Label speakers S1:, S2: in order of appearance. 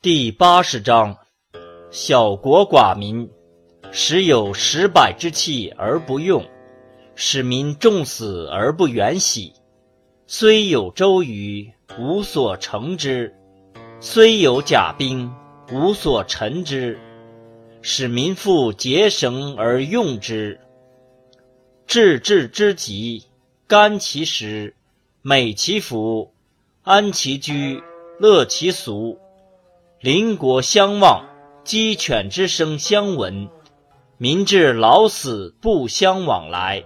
S1: 第八十章：小国寡民，时有十百之器而不用，使民重死而不远徙。虽有周瑜，无所成之；虽有甲兵，无所陈之。使民复结绳而用之。治治之极，甘其食，美其服，安其居，乐其俗。邻国相望，鸡犬之声相闻，民至老死不相往来。